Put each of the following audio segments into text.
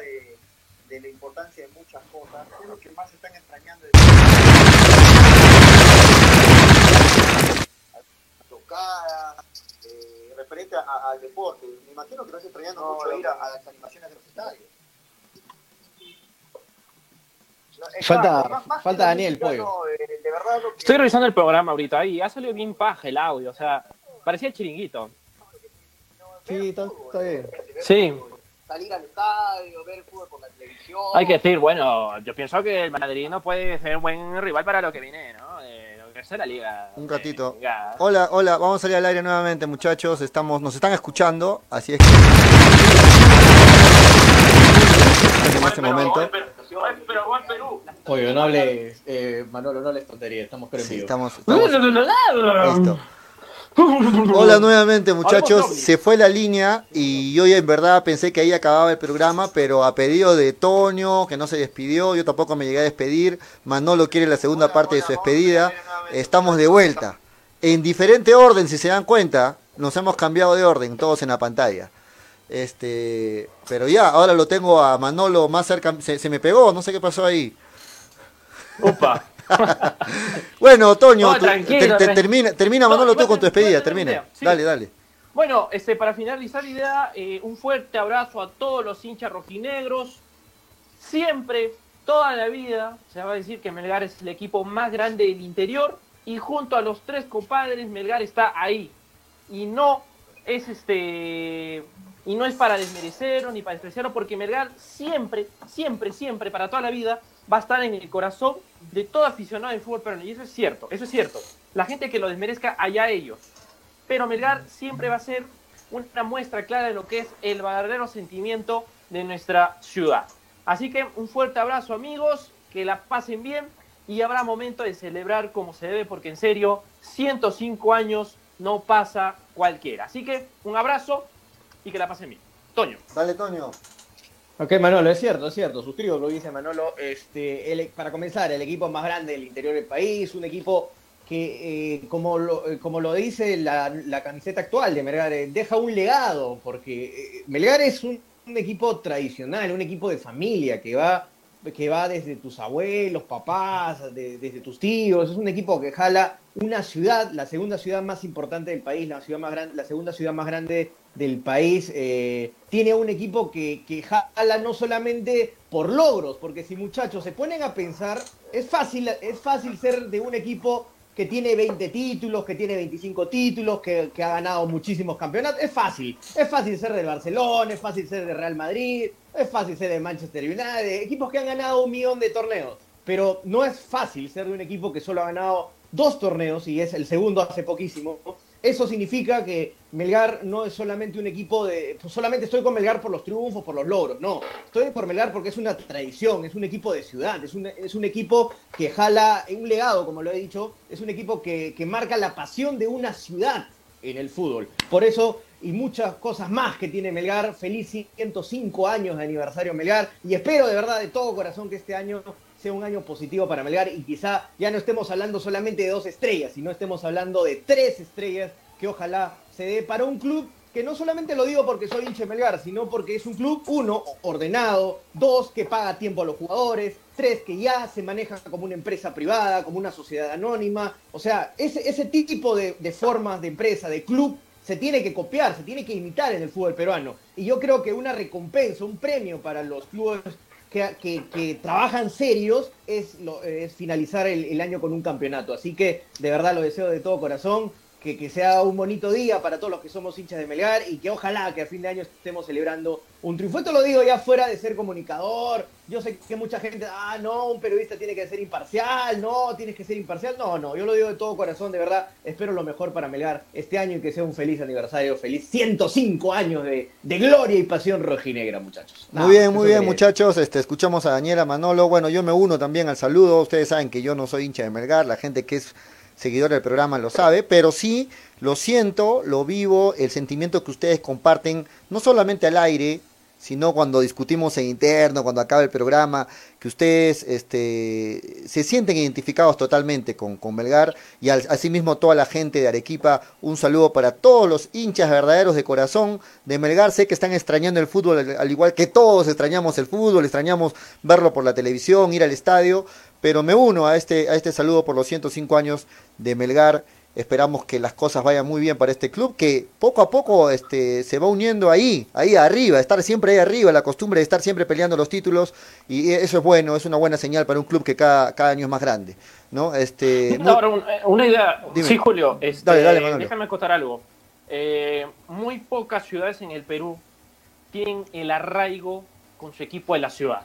de, de la importancia de muchas cosas, es lo que más están extrañando. De... Tocada, eh, referente a- al deporte. Me imagino que estás extrañando No, mucho no. ir a, a las animaciones de los estadios. No, Falta- exacto, más- más falta Daniel Pollo. no, eh, que Estoy revisando el programa ahorita y ha salido bien paja el audio, o sea, parecía chiringuito. Sí, está, está bien. Sí. Salir al estadio, ver el fútbol por la televisión. Hay que decir, bueno, yo pienso que el Madrid no puede ser un buen rival para lo que viene, ¿no? De lo que es la liga. Un ratito. Hola, hola, vamos a salir al aire nuevamente, muchachos. Estamos, nos están escuchando, así es que. En este momento. Oye, no hables, eh, Manolo, no hables tontería, estamos creo en Sí, estamos, estamos- Listo. Hola nuevamente muchachos, se fue la línea y yo ya en verdad pensé que ahí acababa el programa, pero a pedido de Tonio, que no se despidió, yo tampoco me llegué a despedir, Manolo quiere la segunda parte de su despedida, estamos de vuelta. En diferente orden, si se dan cuenta, nos hemos cambiado de orden, todos en la pantalla. Este, pero ya, ahora lo tengo a Manolo más cerca, se, se me pegó, no sé qué pasó ahí. Upa. Bueno, Toño, No, tú- termina, termina No, Manolo tú con tu despedida, termina. sí. Dale, dale. Bueno, este, para finalizar la idea, eh, un fuerte abrazo a todos los hinchas rojinegros. Siempre, toda la vida, se va a decir que Melgar es el equipo más grande del interior y junto a los tres compadres, Melgar está ahí. Y no es este y no es para desmerecerlo ni para despreciarlo, porque Melgar siempre, siempre, siempre, para toda la vida, va a estar en el corazón de todo aficionado del fútbol peruano. Y eso es cierto, eso es cierto. La gente que lo desmerezca, allá ellos pero Melgar siempre va a ser una muestra clara de lo que es el verdadero sentimiento de nuestra ciudad. Así que un fuerte abrazo amigos, que la pasen bien y habrá momento de celebrar como se debe, porque en serio, 105 años no pasa cualquiera. Así que un abrazo y que la pasen bien. Toño. Dale, Toño. Ok, Manolo, es cierto, es cierto, suscribo lo que dice Manolo. Este, el- para comenzar, el equipo más grande del interior del país, un equipo que, eh, como, lo, eh, como lo dice la, la camiseta actual de Melgar, eh, deja un legado, porque eh, Melgar es un, un equipo tradicional, un equipo de familia que va, que va desde tus abuelos, papás, de- desde tus tíos, es un equipo que jala una ciudad, la segunda ciudad más importante del país, la, ciudad más gran- la segunda ciudad más grande del país, eh, tiene un equipo que, que jala no solamente por logros, porque si muchachos se ponen a pensar, es fácil, es fácil ser de un equipo que tiene 20 títulos, que tiene 25 títulos, que, que ha ganado muchísimos campeonatos. Es fácil. Es fácil ser del Barcelona, es fácil ser de Real Madrid, es fácil ser de Manchester United, equipos que han ganado un millón de torneos. Pero no es fácil ser de un equipo que solo ha ganado dos torneos y es el segundo hace poquísimo. Eso significa que Melgar no es solamente un equipo de. pues solamente estoy con Melgar por los triunfos, por los logros. No. Estoy por Melgar porque es una tradición, es un equipo de ciudad, es un, es un equipo que jala un legado, como lo he dicho. Es un equipo que, que marca la pasión de una ciudad en el fútbol. Por eso, y muchas cosas más que tiene Melgar, feliz 105 años de aniversario Melgar. Y espero de verdad, de todo corazón, que este año sea un año positivo para Melgar y quizá ya no estemos hablando solamente de dos estrellas, sino estemos hablando de tres estrellas que ojalá se dé para un club que no solamente lo digo porque soy hincha de Melgar, sino porque es un club, uno, ordenado, dos, que paga tiempo a los jugadores, tres, que ya se maneja como una empresa privada, como una sociedad anónima. O sea, ese, ese tipo de, de formas de empresa, de club, se tiene que copiar, se tiene que imitar en el fútbol peruano. Y yo creo que una recompensa, un premio para los clubes que, que- trabajan serios es, es finalizar el año con un campeonato. Así que de verdad lo deseo de todo corazón, que, que sea un bonito día para todos los que somos hinchas de Melgar y que ojalá que a fin de año estemos celebrando un triunfo. Esto lo digo ya fuera de ser comunicador. Yo sé que mucha gente, ah, no, un periodista tiene que ser imparcial, no, tienes que ser imparcial. No, no, yo lo digo de todo corazón, de verdad. Espero lo mejor para Melgar este año y que sea un feliz aniversario, feliz 105 años de, de gloria y pasión rojinegra, muchachos. Nada, Muy bien, muy bien, muchachos. Este, escuchamos a Daniela Manolo. Bueno, yo me uno también al saludo. Ustedes saben que yo no soy hincha de Melgar. La gente que es seguidora del programa lo sabe. Pero sí, lo siento, lo vivo, el sentimiento que ustedes comparten, no solamente al aire, sino cuando discutimos en interno, cuando acaba el programa, que ustedes este, se sienten identificados totalmente con, con Melgar y al, asimismo toda la gente de Arequipa, un saludo para todos los hinchas verdaderos de corazón de Melgar, sé que están extrañando el fútbol al igual que todos extrañamos el fútbol, extrañamos verlo por la televisión, ir al estadio, pero me uno a este, a este saludo por los 105 años de Melgar Esperamos que las cosas vayan muy bien para este club, que poco a poco este, se va uniendo ahí, ahí arriba, estar siempre ahí arriba, la costumbre de estar siempre peleando los títulos, y eso es bueno, es una buena señal para un club que cada, cada año es más grande. ¿no? Este, Ahora, eh, una idea, sí, Julio, este, déjame contar algo. Eh, muy pocas ciudades en el Perú tienen el arraigo con su equipo de la ciudad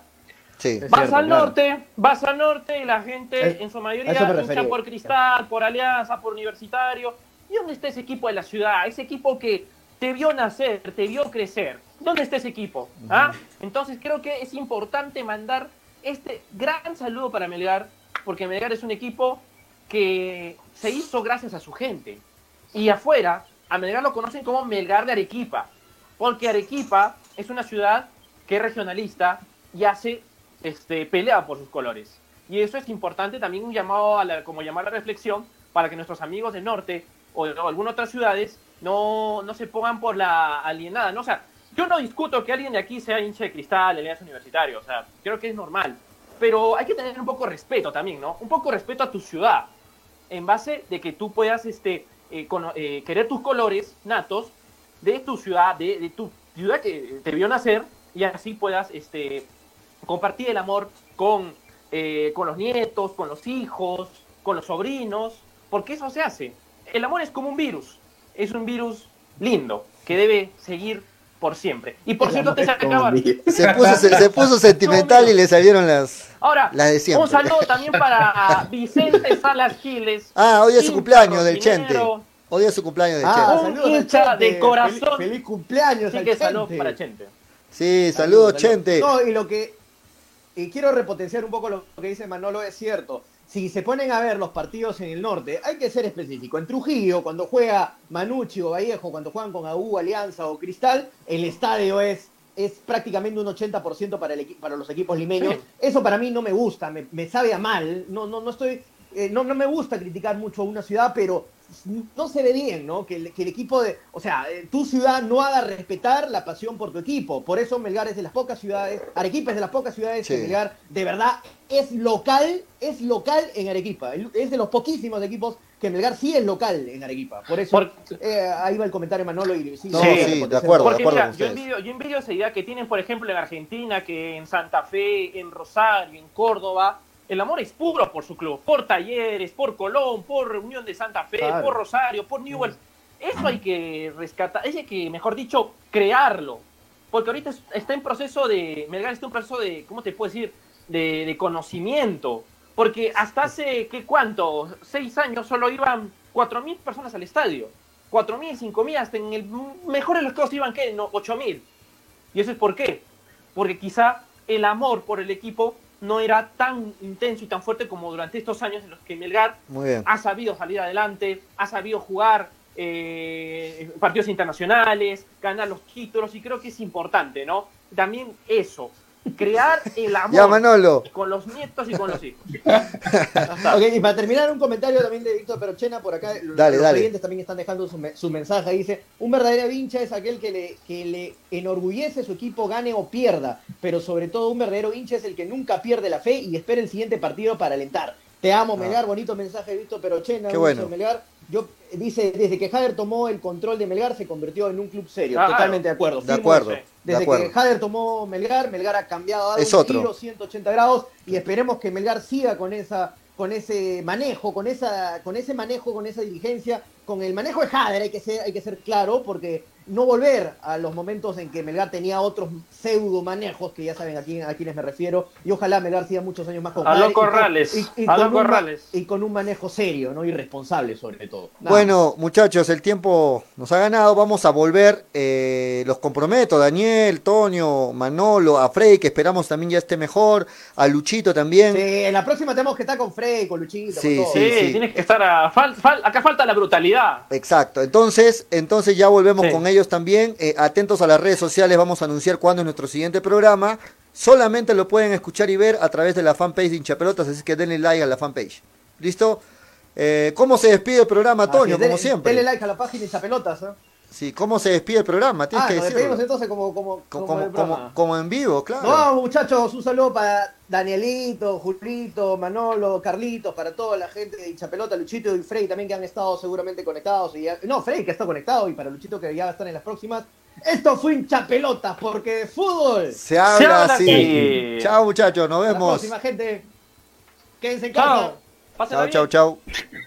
vas al norte, vas al norte y la gente en su mayoría lucha por Cristal, por Alianza, por Universitario. ¿Y dónde está ese equipo de la ciudad? Ese equipo que te vio nacer, te vio crecer. ¿Dónde está ese equipo? ¿Ah? Entonces creo que es importante mandar este gran saludo para Melgar, porque Melgar es un equipo que se hizo gracias a su gente. Y afuera, a Melgar lo conocen como Melgar de Arequipa, porque Arequipa es una ciudad que es regionalista y hace este, pelea por sus colores. Y eso es importante también un llamado a la, como llamar a la reflexión para que nuestros amigos del norte o de algunas otras ciudades no, no se pongan por la alienada. ¿no? O sea, yo no discuto que alguien de aquí sea hincha de cristal, alianza universitario, o sea, creo que es normal. Pero hay que tener un poco de respeto también, ¿no? Un poco de respeto a tu ciudad, en base de que tú puedas este, eh, eh, querer tus colores natos de tu ciudad, de, de, tu ciudad que te vio nacer, y así puedas este, compartir el amor con, eh, con los nietos, con los hijos, con los sobrinos, porque eso se hace. El amor es como un virus, es un virus lindo que debe seguir por siempre. Y por cierto, te se Se puso, se, puso sentimental y le salieron las, Ahora, las de siempre. Un saludo también para Vicente Salas Giles. Ah, hoy es su cumpleaños del Chente. Hoy es su cumpleaños del ah, Chente. Un hincha de corazón. Feliz, cumpleaños Así que saludos para Chente. Sí, saludos, Chente. No, y lo que, y quiero repotenciar un poco lo que dice Manolo, es cierto. Si se ponen a ver los partidos en el norte, hay que ser específico. En Trujillo, cuando juega Manucci o Vallejo, cuando juegan con AU, Alianza o Cristal, el estadio es, es prácticamente un 80% para, el, para los equipos limeños. Eso para mí no me gusta, me, sabe a mal. No, no, no estoy. Eh, no, no me gusta criticar mucho a una ciudad, pero no se ve bien, ¿no? Que el, que el, equipo de, o sea, eh, tu ciudad no haga respetar la pasión por tu equipo. Por eso Melgar es de las pocas ciudades, Arequipa es de las pocas ciudades que Melgar de verdad es local, es local en Arequipa. Es de los poquísimos equipos que Melgar sí es local en Arequipa. Por eso eh, ahí va el comentario de Manolo y sí, sí, de acuerdo, de acuerdo yo, envidio, yo envidio esa idea que tienen, por ejemplo, en Argentina, que en Santa Fe, en Rosario, en Córdoba, el amor es puro por su club, por Talleres, por Colón, por Unión de Santa Fe, por Rosario, por Newell's. Eso hay que rescatar, hay que, mejor dicho, crearlo. Porque ahorita está en proceso de, Melgar está en proceso de, ¿cómo te puedo decir? De, conocimiento. Porque hasta hace, ¿qué cuánto? Seis años solo iban cuatro mil personas al estadio. Cuatro mil, cinco mil, hasta en el mejor de los casos iban, ¿qué? No, ocho mil. ¿Y eso es por qué? Porque quizá el amor por el equipo no era tan intenso y tan fuerte como durante estos años en los que Melgar ha sabido salir adelante, ha sabido jugar eh, partidos internacionales, ganar los títulos y creo que es importante, ¿no? También eso, crear el amor con los nietos y con los hijos. y para terminar, un comentario también de Víctor Perochena por acá. Dale, los clientes también están dejando su, mensaje. Dice: Un verdadero hincha es aquel que le, que le enorgullece su equipo, gane o pierda. Pero sobre todo, un verdadero hincha es el que nunca pierde la fe y espera el siguiente partido para alentar. Te amo, ah. Melgar. Bonito mensaje de Víctor Perochena. Qué bueno. Melgar. Yo, dice, desde que Jader tomó el control de Melgar se convirtió en un club serio. Totalmente de acuerdo. De acuerdo. Desde que Jader tomó Melgar, Melgar ha cambiado, ha dado un giro 180 grados y esperemos que Melgar siga con esa con ese manejo, con esa con ese manejo, con esa diligencia, con el manejo de Jader, hay que ser hay que ser claro porque no volver a los momentos en que Melgar tenía otros pseudo manejos, que ya saben a, quién, a quiénes me refiero, y ojalá Melgar siga muchos años más con A los Corrales, y, a Corrales. y con un manejo serio, no irresponsable sobre todo. bueno, muchachos, el tiempo nos ha ganado, vamos a volver, eh, los comprometo, Daniel, Tonio, Manolo, a Frey, que esperamos también ya esté mejor, a Luchito también. Sí, en la próxima tenemos que estar con Frey, con Luchito. Sí, sí, tienes que estar a, acá falta la brutalidad. Exacto, entonces, entonces ya volvemos Sí. con ellos también. Eh, atentos a las redes sociales, vamos a anunciar cuándo es nuestro siguiente programa. Solamente lo pueden escuchar y ver a través de la fanpage de Hinchapelotas, así que denle like a la fanpage. ¿Listo? Eh, ¿Cómo se despide el programa, Toño? Como siempre. Denle like a la página y chapelotas. ¿eh? Sí, ¿cómo se despide el programa? Tienes Ah, que nos decirlo. despedimos entonces como, como, Co- como, como, el como- como en vivo, claro. No, muchachos, un saludo para Danielito, Julito, Manolo, Carlitos, para toda la gente de Hinchapelota, Luchito y Frey también que han estado seguramente conectados. Y ya- no, Frey que está conectado y para Luchito que ya va a estar en las próximas. Esto fue Hinchapelotas porque de fútbol. Se habla habla así. Chao, muchachos, nos Hasta la vemos. próxima, gente. Quédense en casa. Chao. Pásenla Chao, bien. chao, chao.